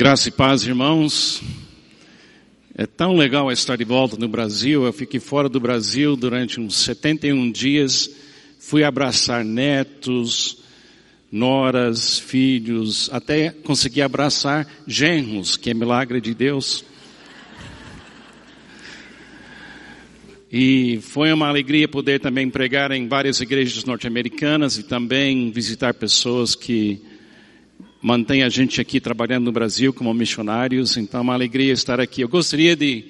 Graça e paz, irmãos. É tão legal estar de volta no Brasil. Eu fiquei fora do Brasil durante uns 71 dias. Fui abraçar netos, noras, filhos, até consegui abraçar genros, que é milagre de Deus. E foi uma alegria poder também pregar em várias igrejas norte-americanas e também visitar pessoas que mantêm a gente aqui trabalhando no Brasil como missionários. Então é uma alegria estar aqui. Eu gostaria de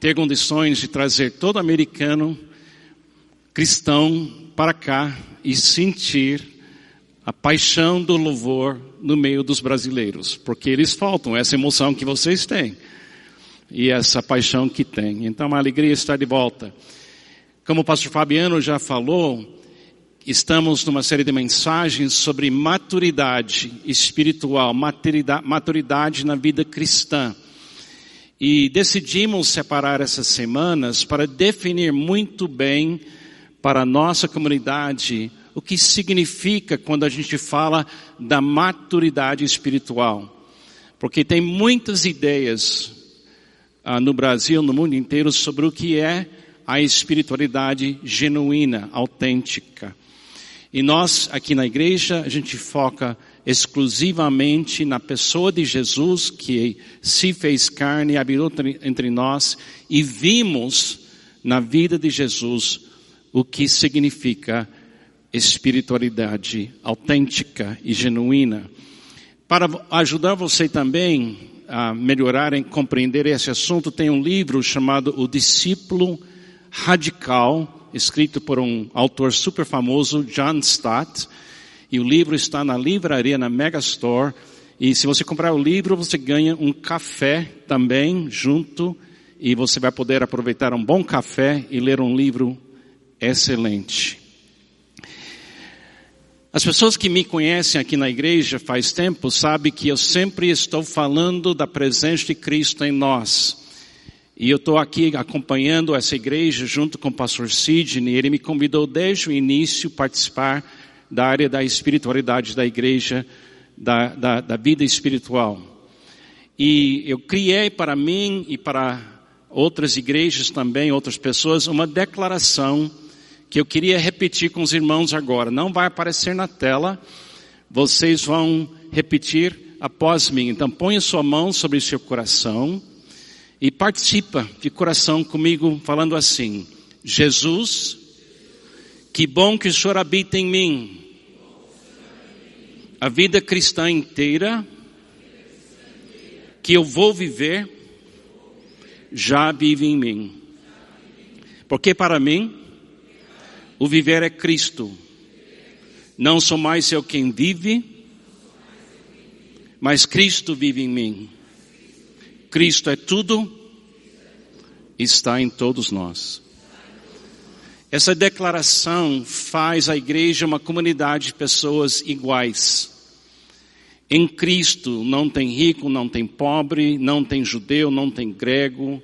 ter condições de trazer todo americano cristão para cá e sentir a paixão do louvor no meio dos brasileiros, porque eles faltam essa emoção que vocês têm e essa paixão que tem. Então, é uma alegria estar de volta. Como o pastor Fabiano já falou, estamos numa série de mensagens sobre maturidade espiritual, maturidade, na vida cristã. E decidimos separar essas semanas para definir muito bem para a nossa comunidade o que significa quando a gente fala da maturidade espiritual. Porque tem muitas ideias ah, no Brasil, no mundo inteiro, sobre o que é a espiritualidade genuína, autêntica. E nós, aqui na igreja, a gente foca exclusivamente na pessoa de Jesus, que se fez carne e habitou entre nós, e vimos na vida de Jesus o que significa espiritualidade autêntica e genuína. Para ajudar você também a melhorarem, compreender esse assunto, tem um livro chamado O Discípulo Radical, escrito por um autor super famoso, John Stott. E o livro está na livraria, na Megastore. E se você comprar o livro, você ganha um café também junto. E você vai poder aproveitar um bom café e ler um livro excelente. As pessoas que me conhecem aqui na igreja faz tempo sabem que eu sempre estou falando da presença de Cristo em nós. E eu estou aqui acompanhando essa igreja junto com o pastor Sidney. Ele me convidou desde o início participar da área da espiritualidade da igreja, da, da, da vida espiritual. E eu criei para mim e para outras igrejas também, outras pessoas, uma declaração que eu queria repetir com os irmãos agora. Não vai aparecer na tela, vocês vão repetir após mim. Então ponha sua mão sobre o seu coração e participa de coração comigo falando assim: Jesus, que bom que o Senhor habita em mim. A vida cristã inteira que eu vou viver já vive em mim. Porque para mim o viver é Cristo. Não sou mais eu quem vive, mas Cristo vive em mim. Cristo é tudo, está em todos nós. Essa declaração faz a igreja uma comunidade de pessoas iguais. Em Cristo não tem rico, não tem pobre, não tem judeu, não tem grego,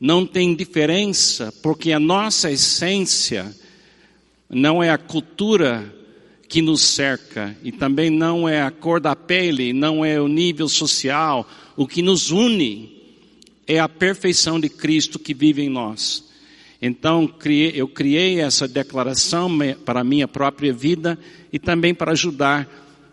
não tem diferença, porque a nossa essência não é a cultura que nos cerca e também não é a cor da pele, não é o nível social. O que nos une é a perfeição de Cristo que vive em nós. Então, eu criei essa declaração para a minha própria vida e também para ajudar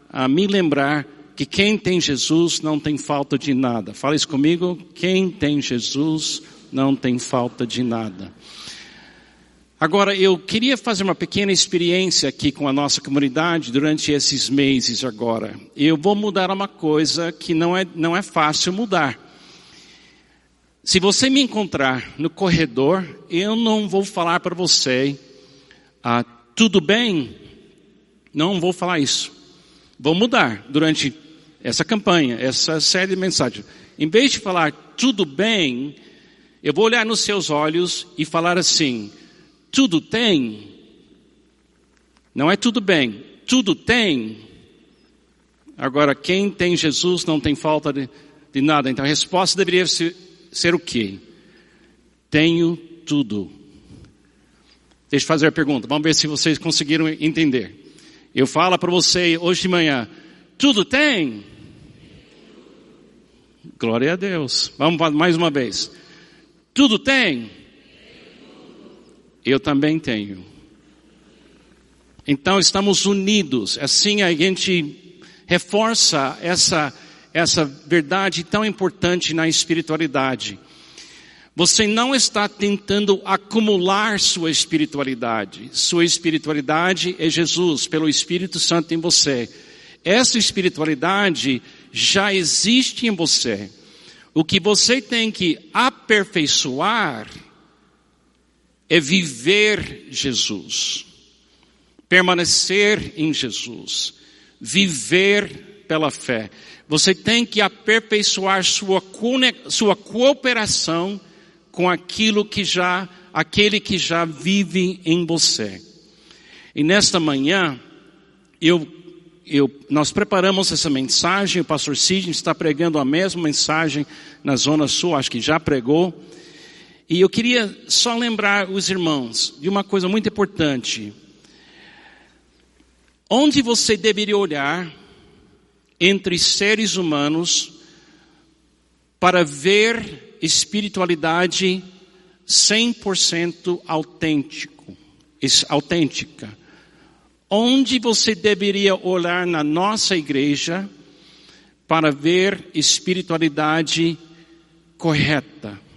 a me lembrar que quem tem Jesus não tem falta de nada. Fala isso comigo. Quem tem Jesus não tem falta de nada. Agora, eu queria fazer uma pequena experiência aqui com a nossa comunidade durante esses meses agora. Eu vou mudar uma coisa que não é, não é fácil mudar. Se você me encontrar no corredor, eu não vou falar para você, ah, tudo bem? Não vou falar isso. Vou mudar durante essa campanha, essa série de mensagens. Em vez de falar tudo bem, eu vou olhar nos seus olhos e falar assim, tudo tem, não é tudo bem, tudo tem. Agora, quem tem Jesus não tem falta de, de nada. Então a resposta deveria ser, ser o quê? Tenho tudo. Deixa eu fazer a pergunta, vamos ver se vocês conseguiram entender. Eu falo para você hoje de manhã, tudo tem? Glória a Deus. Vamos mais uma vez. Tudo tem? Eu também tenho. Então estamos unidos. Assim a gente reforça essa, essa verdade tão importante na espiritualidade. Você não está tentando acumular sua espiritualidade. Sua espiritualidade é Jesus, pelo Espírito Santo em você. Essa espiritualidade já existe em você. O que você tem que aperfeiçoar é viver Jesus, permanecer em Jesus, viver pela fé. Você tem que aperfeiçoar sua, sua cooperação com aquilo que já, aquele que já vive em você. E nesta manhã, eu, eu, nós preparamos essa mensagem, o pastor Sidney está pregando a mesma mensagem na Zona Sul, acho que já pregou. E eu queria só lembrar os irmãos de uma coisa muito importante. Onde você deveria olhar entre seres humanos para ver espiritualidade 100% autêntico, autêntica? Onde você deveria olhar na nossa igreja para ver espiritualidade correta?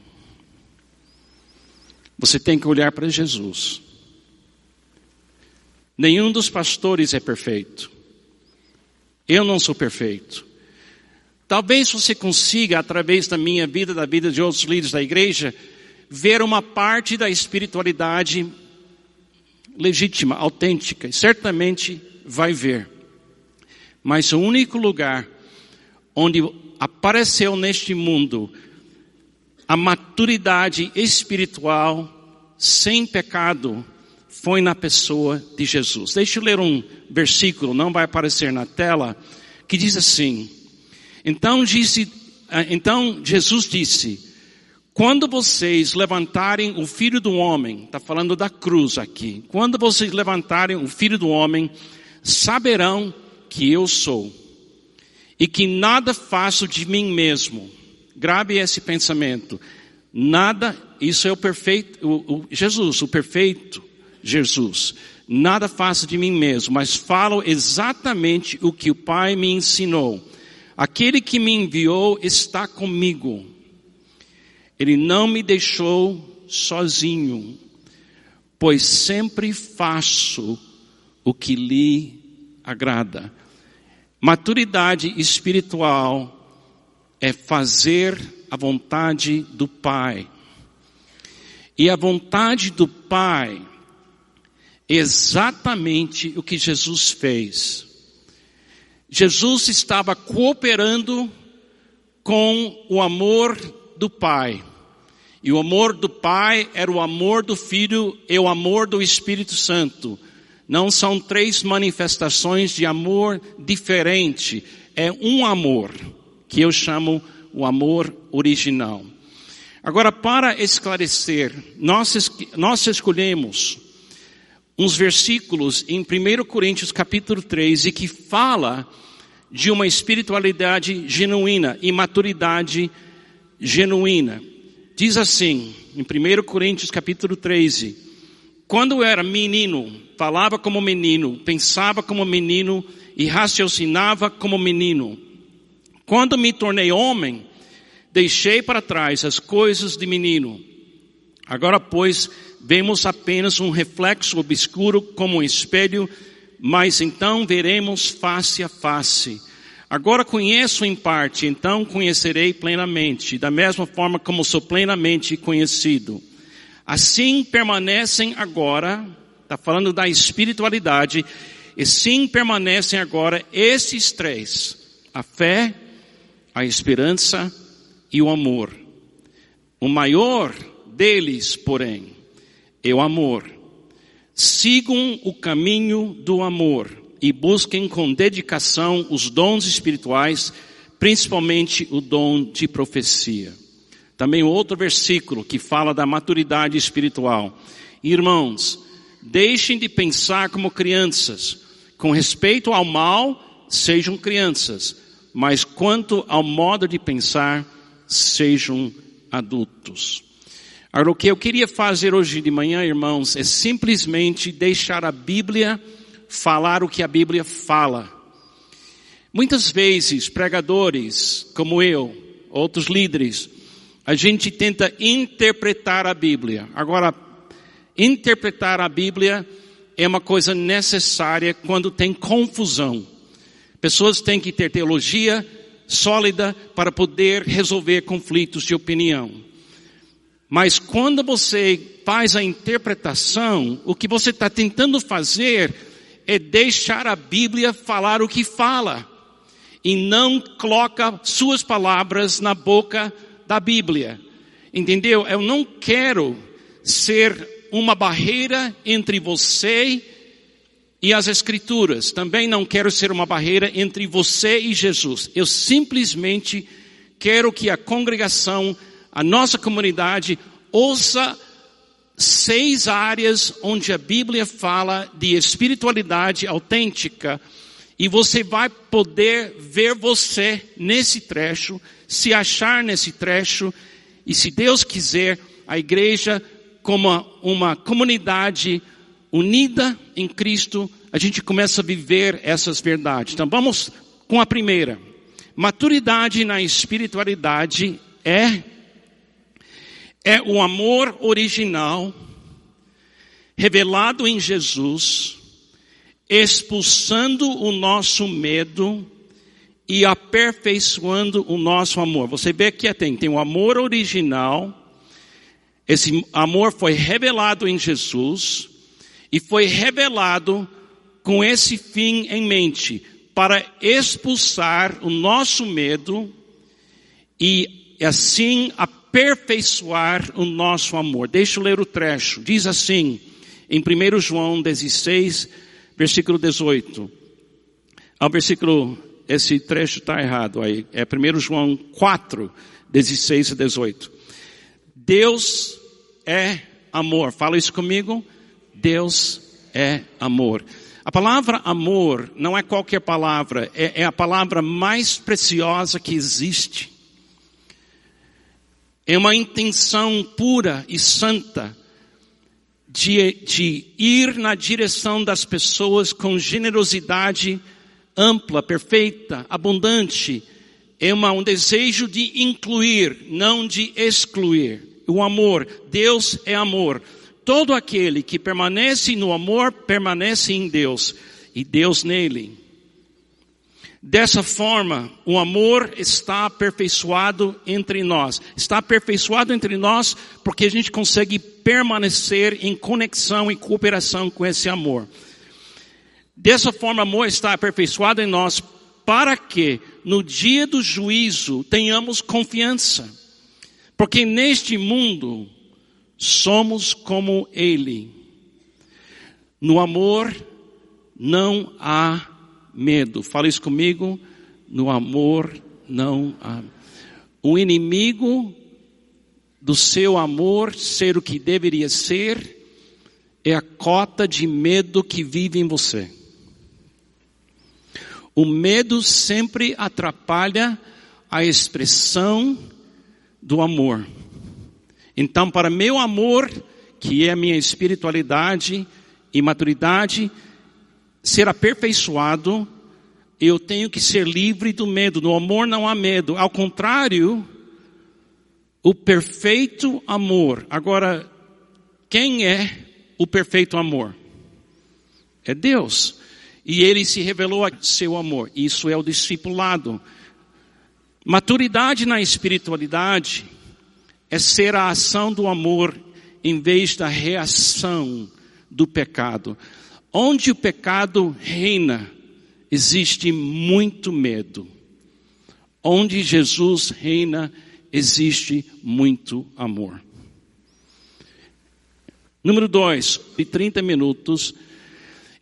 Você tem que olhar para Jesus. Nenhum dos pastores é perfeito. Eu não sou perfeito. Talvez você consiga, através da minha vida, da vida de outros líderes da igreja, ver uma parte da espiritualidade legítima, autêntica. Certamente vai ver. Mas o único lugar onde apareceu neste mundo a maturidade espiritual sem pecado foi na pessoa de Jesus. Deixa eu ler um versículo, não vai aparecer na tela, que diz assim: Então disse, ah, então Jesus disse: Quando vocês levantarem o Filho do Homem, está falando da cruz aqui. Quando vocês levantarem o Filho do Homem, saberão que eu sou e que nada faço de mim mesmo Grave esse pensamento. Nada, isso é o perfeito, o, o, Jesus, o perfeito Jesus. Nada faço de mim mesmo, mas falo exatamente o que o Pai me ensinou. Aquele que me enviou está comigo. Ele não me deixou sozinho, pois sempre faço o que lhe agrada. Maturidade espiritual é fazer a vontade do Pai. E a vontade do Pai é exatamente o que Jesus fez. Jesus estava cooperando com o amor do Pai. E o amor do Pai era o amor do Filho e o amor do Espírito Santo. Não são três manifestações de amor diferente, é um amor que eu chamo o amor original. Agora, para esclarecer, nós, nós escolhemos uns versículos em 1 Coríntios capítulo 3 e que fala de uma espiritualidade genuína e maturidade genuína. Diz assim, em 1 Coríntios capítulo 13, quando eu era menino, falava como menino, pensava como menino e raciocinava como menino. Quando me tornei homem, deixei para trás as coisas de menino. Agora, pois, vemos apenas um reflexo obscuro como um espelho, mas então veremos face a face. Agora conheço em parte, então conhecerei plenamente, da mesma forma como sou plenamente conhecido. Assim permanecem agora, está falando da espiritualidade, e sim permanecem agora esses três: a fé, a esperança e o amor. O maior deles, porém, é o amor. Sigam o caminho do amor e busquem com dedicação os dons espirituais, principalmente o dom de profecia. Também outro versículo que fala da maturidade espiritual. Irmãos, deixem de pensar como crianças. Com respeito ao mal, sejam crianças mas quanto ao modo de pensar, sejam adultos. Agora, o que eu queria fazer hoje de manhã, irmãos, é simplesmente deixar a Bíblia falar o que a Bíblia fala. Muitas vezes, pregadores como eu, outros líderes, a gente tenta interpretar a Bíblia. Agora, interpretar a Bíblia é uma coisa necessária quando tem confusão. Pessoas têm que ter teologia sólida para poder resolver conflitos de opinião. Mas quando você faz a interpretação, o que você está tentando fazer é deixar a Bíblia falar o que fala. E não coloca suas palavras na boca da Bíblia. Entendeu? Eu não quero ser uma barreira entre você e as Escrituras. Também não quero ser uma barreira entre você e Jesus. Eu simplesmente quero que a congregação, a nossa comunidade, ouça seis áreas onde a Bíblia fala de espiritualidade autêntica e você vai poder ver você nesse trecho, se achar nesse trecho e se Deus quiser, a igreja como uma comunidade unida em Cristo, a gente começa a viver essas verdades. Então vamos com a primeira. Maturidade na espiritualidade é é o amor original revelado em Jesus, expulsando o nosso medo e aperfeiçoando o nosso amor. Você vê que tem, tem o amor original, esse amor foi revelado em Jesus, e foi revelado com esse fim em mente, para expulsar o nosso medo e assim aperfeiçoar o nosso amor. Deixa eu ler o trecho. Diz assim, em 1 João 16, versículo 18. Ao versículo, esse trecho está errado aí. É 1 João 4, 16 e 18. Deus é amor. Fala isso comigo. Deus é amor. A palavra amor não é qualquer palavra, é, é, a palavra mais preciosa que existe. É uma intenção pura e santa de, de ir na direção das pessoas com generosidade ampla, perfeita, abundante. É uma, um desejo de incluir, não de excluir. O amor, Deus é amor. Todo aquele que permanece no amor, permanece em Deus e Deus nele. Dessa forma, o amor está aperfeiçoado entre nós. Está aperfeiçoado entre nós porque a gente consegue permanecer em conexão e cooperação com esse amor. Dessa forma, o amor está aperfeiçoado em nós para que no dia do juízo tenhamos confiança. Porque neste mundo somos como Ele. No amor não há medo. Fala isso comigo. No amor não há. O inimigo do seu amor ser o que deveria ser é a cota de medo que vive em você. O medo sempre atrapalha a expressão do amor. Então, para meu amor, que é a minha espiritualidade e maturidade, ser aperfeiçoado, eu tenho que ser livre do medo. No amor não há medo. Ao contrário, o perfeito amor. Agora, quem é o perfeito amor? É Deus. E ele se revelou a seu amor. Isso é o discipulado. Maturidade na espiritualidade é ser a ação do amor em vez da reação do pecado. Onde o pecado reina, existe muito medo. Onde Jesus reina, existe muito amor. Número dois, de 30 minutos,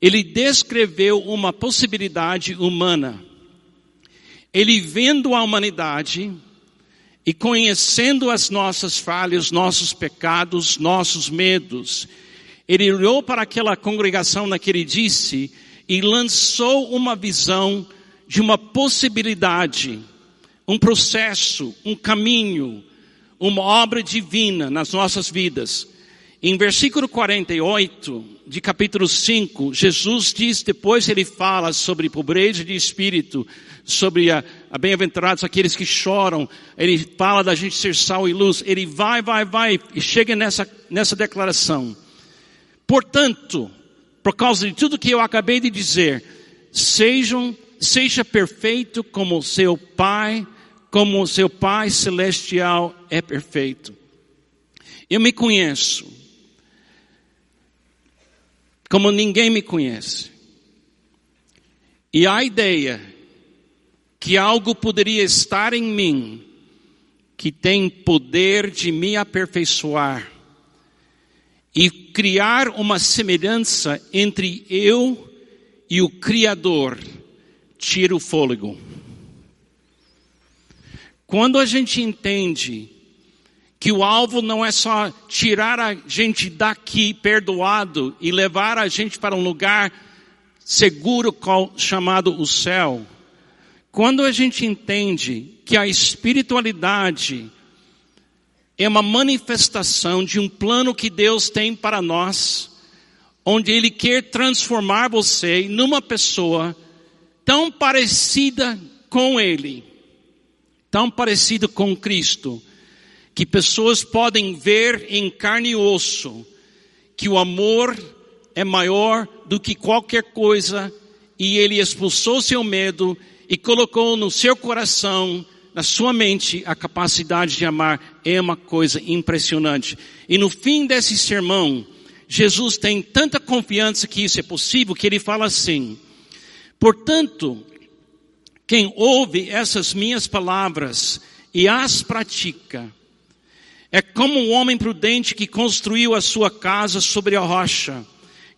ele descreveu uma possibilidade humana. Ele vendo a humanidade, e conhecendo as nossas falhas, nossos pecados, nossos medos, ele olhou para aquela congregação naquele disse e lançou uma visão de uma possibilidade, um processo, um caminho, uma obra divina nas nossas vidas. Em versículo 48 de capítulo 5, Jesus diz, depois ele fala sobre pobreza de espírito, sobre a, bem-aventurados aqueles que choram, ele fala da gente ser sal e luz, ele vai, vai, vai, e chega nessa, nessa declaração. Portanto, por causa de tudo que eu acabei de dizer, sejam, seja perfeito como seu Pai, como seu Pai celestial é perfeito. Eu me conheço, como ninguém me conhece. E a ideia que algo poderia estar em mim que tem poder de me aperfeiçoar e criar uma semelhança entre eu e o Criador, tira o fôlego. Quando a gente entende que o alvo não é só tirar a gente daqui perdoado e levar a gente para um lugar seguro chamado o céu, quando a gente entende que a espiritualidade é uma manifestação de um plano que Deus tem para nós, onde Ele quer transformar você numa pessoa tão parecida com Ele, tão parecida com Cristo, que pessoas podem ver em carne e osso que o amor é maior do que qualquer coisa e Ele expulsou seu medo e colocou no seu coração, na sua mente, a capacidade de amar é uma coisa impressionante. E no fim desse sermão, Jesus tem tanta confiança que isso é possível que ele fala assim: Portanto, quem ouve essas minhas palavras e as pratica, é como um homem prudente que construiu a sua casa sobre a rocha.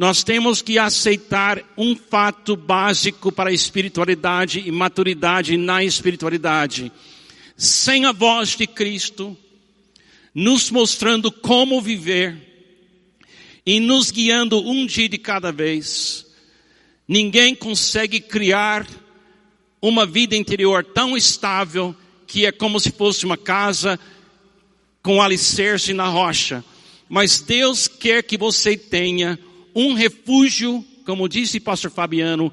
nós temos que aceitar um fato básico para a espiritualidade e maturidade na espiritualidade. Sem a voz de Cristo, nos mostrando como viver e nos guiando um dia de cada vez, ninguém consegue criar uma vida interior tão estável que é como se fosse uma casa com alicerce na rocha. Mas Deus quer que você tenha um refúgio, como disse pastor Fabiano,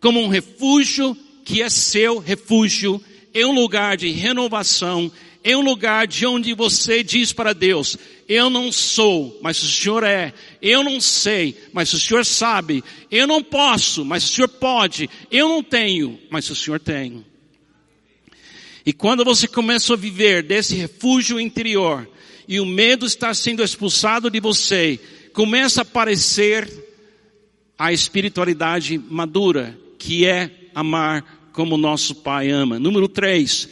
como um refúgio que é seu refúgio, é um lugar de renovação, é um lugar de onde você diz para Deus, eu não sou, mas o Senhor é, eu não sei, mas o Senhor sabe, eu não posso, mas o Senhor pode, eu não tenho, mas o Senhor tem. E quando você começa a viver desse refúgio interior, e o medo está sendo expulsado de você, começa a aparecer a espiritualidade madura, que é amar como nosso Pai ama. Número três,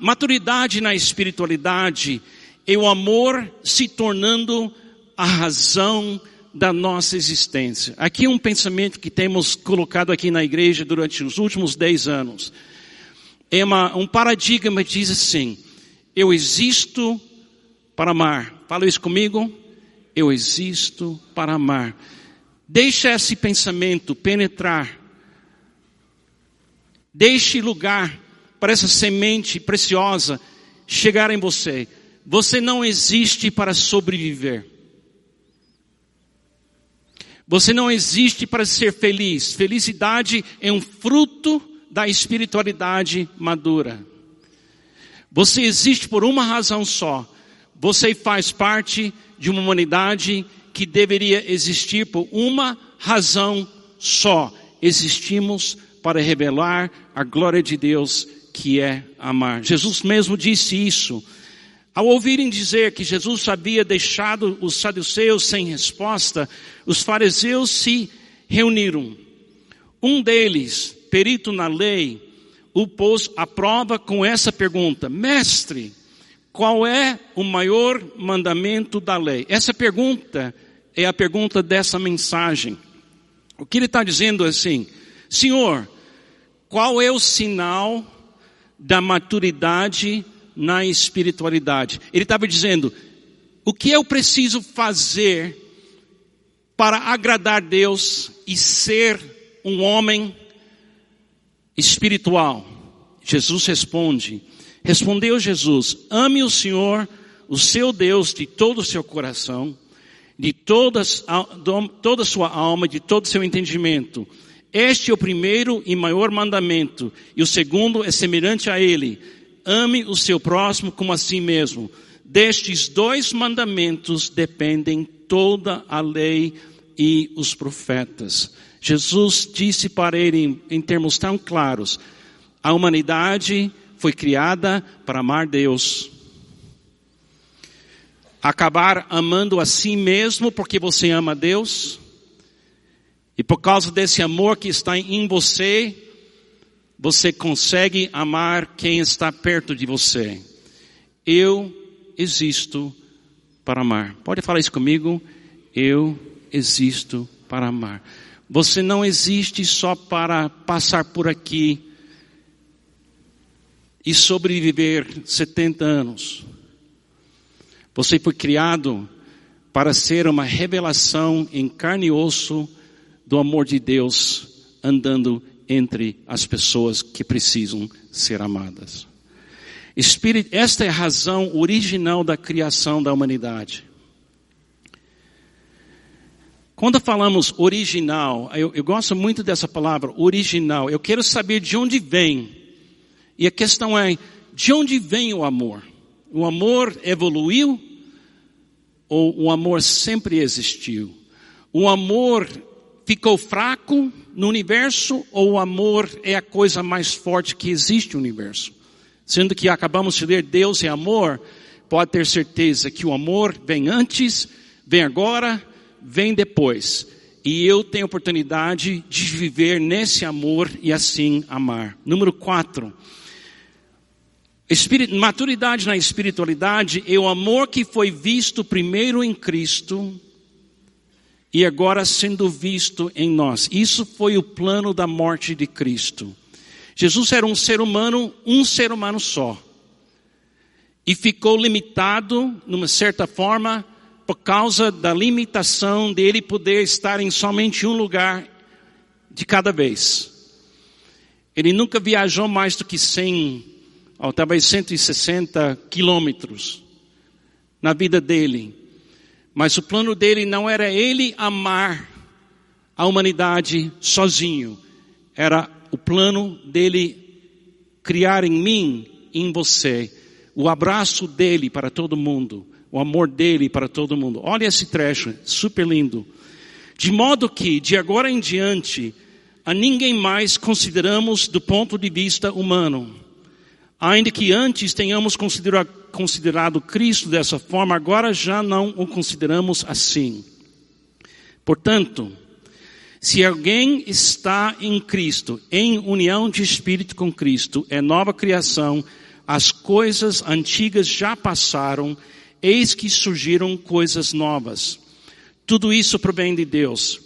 maturidade na espiritualidade é o amor se tornando a razão da nossa existência. Aqui é um pensamento que temos colocado aqui na igreja durante os últimos dez anos. É uma, um paradigma que diz assim, eu existo para amar. Fala isso comigo eu existo para amar. Deixe esse pensamento penetrar. Deixe lugar para essa semente preciosa chegar em você. Você não existe para sobreviver. Você não existe para ser feliz. Felicidade é um fruto da espiritualidade madura. Você existe por uma razão só. Você faz parte de uma humanidade que deveria existir por uma razão só. Existimos para revelar a glória de Deus que é amar. Jesus mesmo disse isso. Ao ouvirem dizer que Jesus havia deixado os saduceus sem resposta, os fariseus se reuniram. Um deles, perito na lei, o pôs à prova com essa pergunta: Mestre, qual é o maior mandamento da lei? Essa pergunta é a pergunta dessa mensagem. O que ele está dizendo é assim, Senhor, qual é o sinal da maturidade na espiritualidade? Ele estava dizendo, o que eu preciso fazer para agradar Deus e ser um homem espiritual? Jesus responde, respondeu Jesus, ame o Senhor, o seu Deus, de todo o seu coração, de todas, toda a sua alma, de todo o seu entendimento. Este é o primeiro e maior mandamento, e o segundo é semelhante a ele. Ame o seu próximo como a si mesmo. Destes dois mandamentos dependem toda a lei e os profetas. Jesus disse para ele em, em termos tão claros: a humanidade foi criada para amar Deus acabar amando a si mesmo porque você ama Deus, e por causa desse amor que está em você, você consegue amar quem está perto de você. Eu existo para amar. Pode falar isso comigo? Eu existo para amar. Você não existe só para passar por aqui e sobreviver 70 anos. Você foi criado para ser uma revelação em carne e osso do amor de Deus andando entre as pessoas que precisam ser amadas. Espírito, esta é a razão original da criação da humanidade. Quando falamos original, eu, eu, gosto muito dessa palavra, original. Eu quero saber de onde vem. E a questão é, de onde vem o amor? O amor evoluiu ou o amor sempre existiu? O amor ficou fraco no universo ou o amor é a coisa mais forte que existe no universo? Sendo que acabamos de ler Deus é amor, pode ter certeza que o amor vem antes, vem agora, vem depois. E eu tenho oportunidade de viver nesse amor e assim amar. Número quatro. Maturidade na espiritualidade é o amor que foi visto primeiro em Cristo e agora sendo visto em nós. Isso foi o plano da morte de Cristo. Jesus era um ser humano, um ser humano só. E ficou limitado, numa certa forma, por causa da limitação dele poder estar em somente um lugar de cada vez. Ele nunca viajou mais do que 100 ou talvez 160 quilômetros na vida dele. Mas o plano dele não era ele amar a humanidade sozinho. Era o plano dele criar em mim, em você, o abraço dele para todo mundo, o amor dele para todo mundo. Olha esse trecho, super lindo. De modo que, de agora em diante, a ninguém mais consideramos do ponto de vista humano Ainda que antes tenhamos considerado, Cristo dessa forma, agora já não o consideramos assim. Portanto, se alguém está em Cristo, em união de espírito com Cristo, é nova criação, as coisas antigas já passaram, eis que surgiram coisas novas. Tudo isso provém de Deus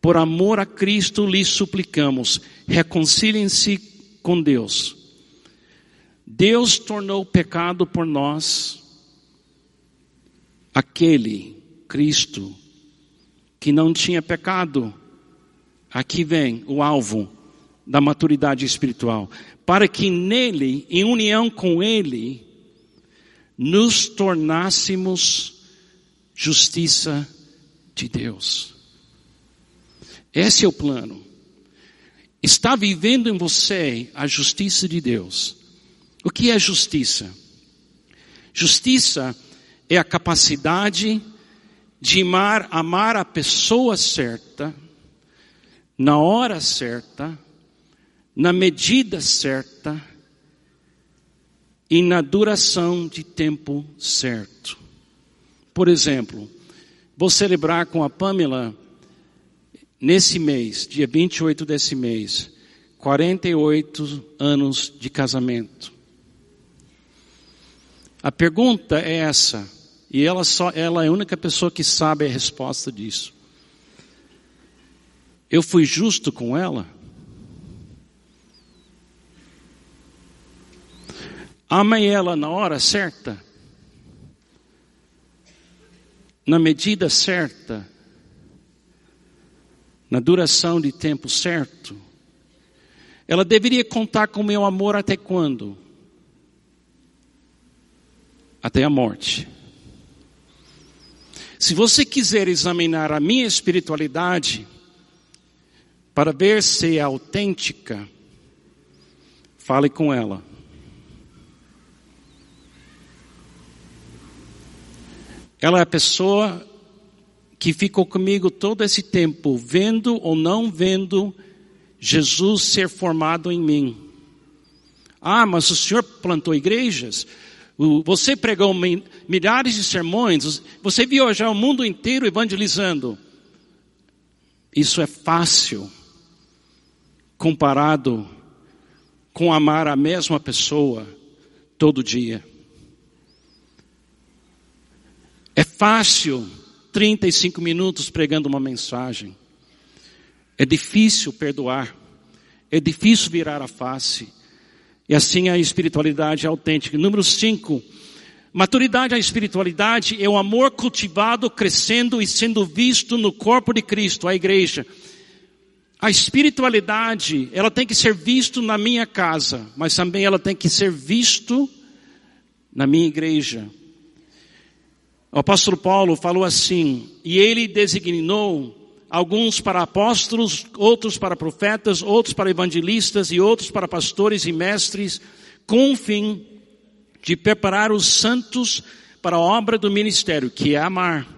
Por amor a Cristo lhes suplicamos, reconciliem-se com Deus. Deus tornou pecado por nós aquele Cristo que não tinha pecado. Aqui vem o alvo da maturidade espiritual, para que nele, em união com ele, nos tornássemos justiça de Deus. Esse é o plano. Está vivendo em você a justiça de Deus. O que é justiça? Justiça é a capacidade de amar, amar a pessoa certa, na hora certa, na medida certa e na duração de tempo certo. Por exemplo, vou celebrar com a Pamela nesse mês, dia 28 desse mês, 48 anos de casamento. A pergunta é essa, e ela só ela é a única pessoa que sabe a resposta disso. Eu fui justo com ela? Amei ela na hora certa? Na medida certa? Na duração de tempo certo? Ela deveria contar com meu amor até quando? Até a morte. Se você quiser examinar a minha espiritualidade para ver se é autêntica, fale com ela. Ela é a pessoa que ficou comigo todo esse tempo, vendo ou não vendo Jesus ser formado em mim. Ah, mas o senhor plantou igrejas? Você pregou milhares de sermões? Você viajou o mundo inteiro evangelizando? Isso é fácil comparado com amar a mesma pessoa todo dia. É fácil 35 minutos pregando uma mensagem. É difícil perdoar. É difícil virar a face. E assim a espiritualidade é autêntica. Número 5. Maturidade à espiritualidade é o amor cultivado, crescendo e sendo visto no corpo de Cristo, a igreja. A espiritualidade, ela tem que ser visto na minha casa, mas também ela tem que ser visto na minha igreja. O apóstolo Paulo falou assim, e ele designou alguns para apóstolos, outros para profetas, outros para evangelistas e outros para pastores e mestres, com o fim de preparar os santos para a obra do ministério, que é amar.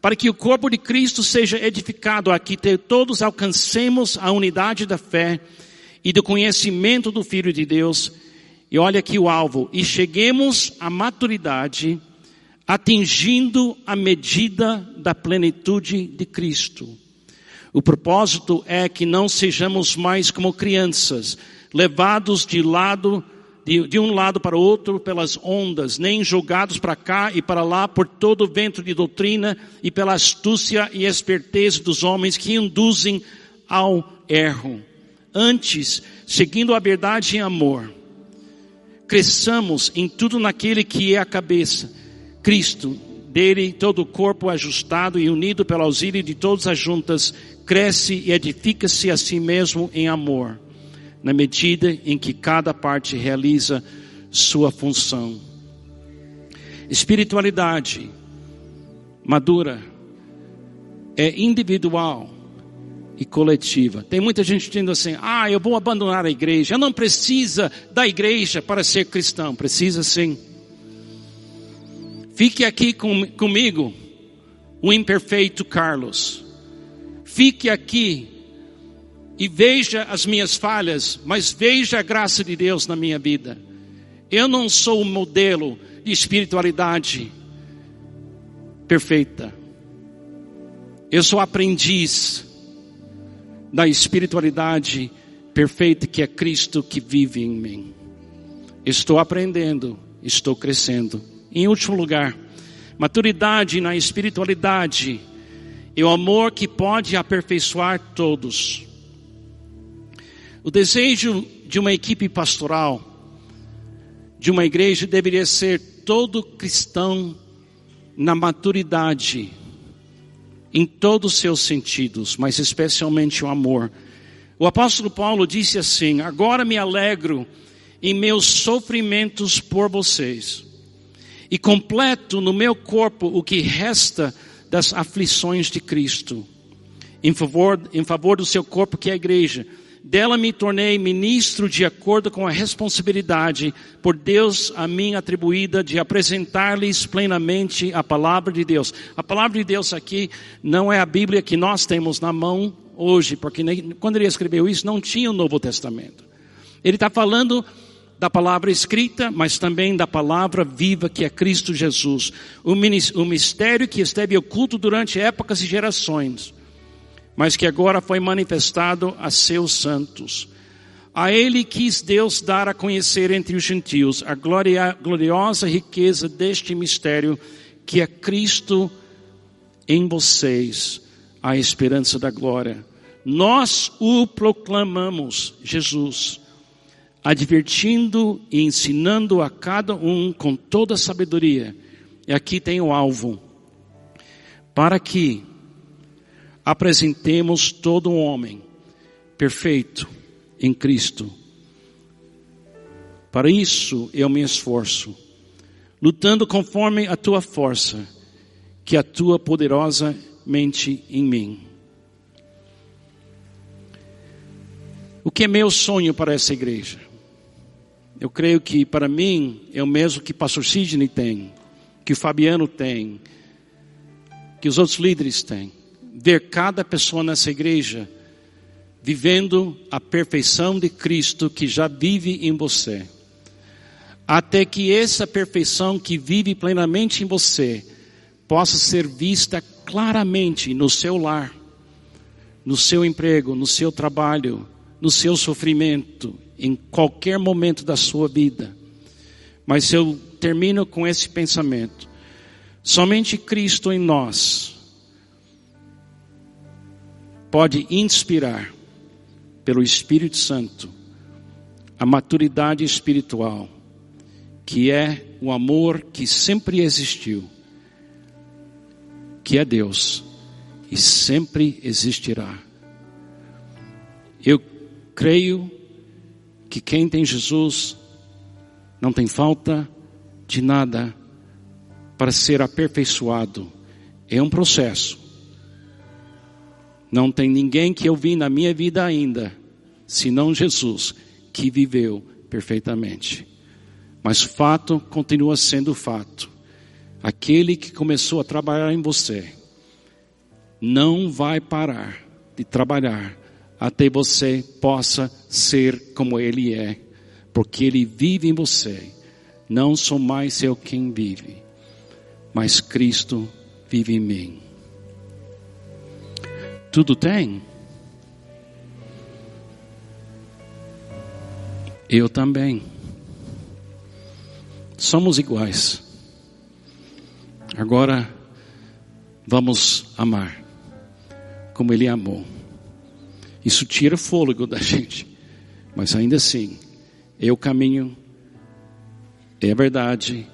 Para que o corpo de Cristo seja edificado, aqui todos alcancemos a unidade da fé e do conhecimento do Filho de Deus. E olha aqui o alvo, e cheguemos à maturidade, atingindo a medida da plenitude de Cristo. O propósito é que não sejamos mais como crianças, levados de lado de, de, um lado para o outro pelas ondas, nem jogados para cá e para lá por todo o vento de doutrina e pela astúcia e esperteza dos homens que induzem ao erro. Antes, seguindo a verdade em amor, cresçamos em tudo naquele que é a cabeça, Cristo, dele todo o corpo ajustado e unido pelo auxílio de todas as juntas, cresce e edifica-se a si mesmo em amor, na medida em que cada parte realiza sua função. Espiritualidade madura é individual e coletiva. Tem muita gente dizendo assim: ah, eu vou abandonar a igreja. não precisa da igreja para ser cristão. Precisa sim. Fique aqui com, comigo, o imperfeito Carlos. Fique aqui e veja as minhas falhas, mas veja a graça de Deus na minha vida. Eu não sou o modelo de espiritualidade perfeita. Eu sou aprendiz da espiritualidade perfeita que é Cristo que vive em mim. Estou aprendendo, estou crescendo. Em último lugar, maturidade na espiritualidade é o amor que pode aperfeiçoar todos. O desejo de uma equipe pastoral, de uma igreja, deveria ser todo cristão na maturidade, em todos os seus sentidos, mas especialmente o amor. O apóstolo Paulo disse assim: Agora me alegro em meus sofrimentos por vocês e completo no meu corpo o que resta das aflições de Cristo, em favor, em favor do seu corpo que é a igreja, Dela me tornei ministro de acordo com a responsabilidade por Deus a mim atribuída de apresentar-lhes plenamente a palavra de Deus. A palavra de Deus aqui não é a Bíblia que nós temos na mão hoje, porque quando ele escreveu isso não tinha o Novo Testamento. Ele está falando da palavra escrita, mas também da palavra viva que é Cristo Jesus. O mistério que esteve oculto durante épocas e gerações mas que agora foi manifestado a seus santos. A ele quis Deus dar a conhecer entre os gentios a gloriosa riqueza deste mistério, que é Cristo em vocês, a esperança da glória. Nós o proclamamos, Jesus, advertindo e ensinando a cada um com toda sabedoria. E aqui tem o alvo. Para que apresentemos todo um homem perfeito em Cristo. Para isso eu me esforço, lutando conforme a tua força, que atua poderosamente em mim. O que é meu sonho para essa igreja? Eu creio que para mim é o mesmo que pastor Sidney tem, que o Fabiano tem, que os outros líderes têm ver cada pessoa nessa igreja vivendo a perfeição de Cristo que já vive em você. Até que essa perfeição que vive plenamente em você possa ser vista claramente no seu lar, no seu emprego, no seu trabalho, no seu sofrimento, em qualquer momento da sua vida. Mas eu termino com esse pensamento. Somente Cristo em nós pode inspirar pelo Espírito Santo a maturidade espiritual, que é o amor que sempre existiu, que é Deus e sempre existirá. Eu creio que quem tem Jesus não tem falta de nada para ser aperfeiçoado. É um processo. Não tem ninguém que eu vi na minha vida ainda, senão Jesus, que viveu perfeitamente. Mas o fato continua sendo fato. Aquele que começou a trabalhar em você, não vai parar de trabalhar até você possa ser como Ele é, porque Ele vive em você. Não sou mais eu quem vive, mas Cristo vive em mim. Tudo tem? Eu também. Somos iguais. Agora vamos amar como Ele amou. Isso tira fôlego da gente, mas ainda assim, é o caminho, é a verdade,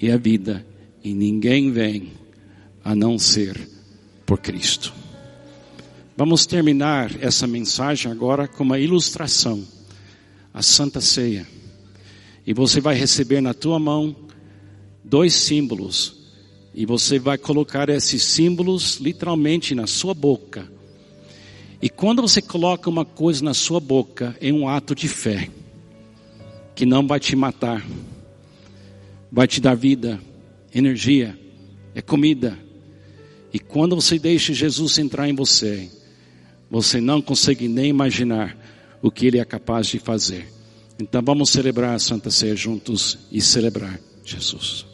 é a vida, e ninguém vem a não ser por Cristo. Vamos terminar essa mensagem agora com uma ilustração. A Santa Ceia. E você vai receber na tua mão dois símbolos. E você vai colocar esses símbolos literalmente na sua boca. E quando você coloca uma coisa na sua boca, é um ato de fé. Que não vai te matar. Vai te dar vida, energia, é comida. E quando você deixa Jesus entrar em você, você não consegue nem imaginar o que Ele é capaz de fazer. Então vamos celebrar a Santa Ceia juntos e celebrar Jesus.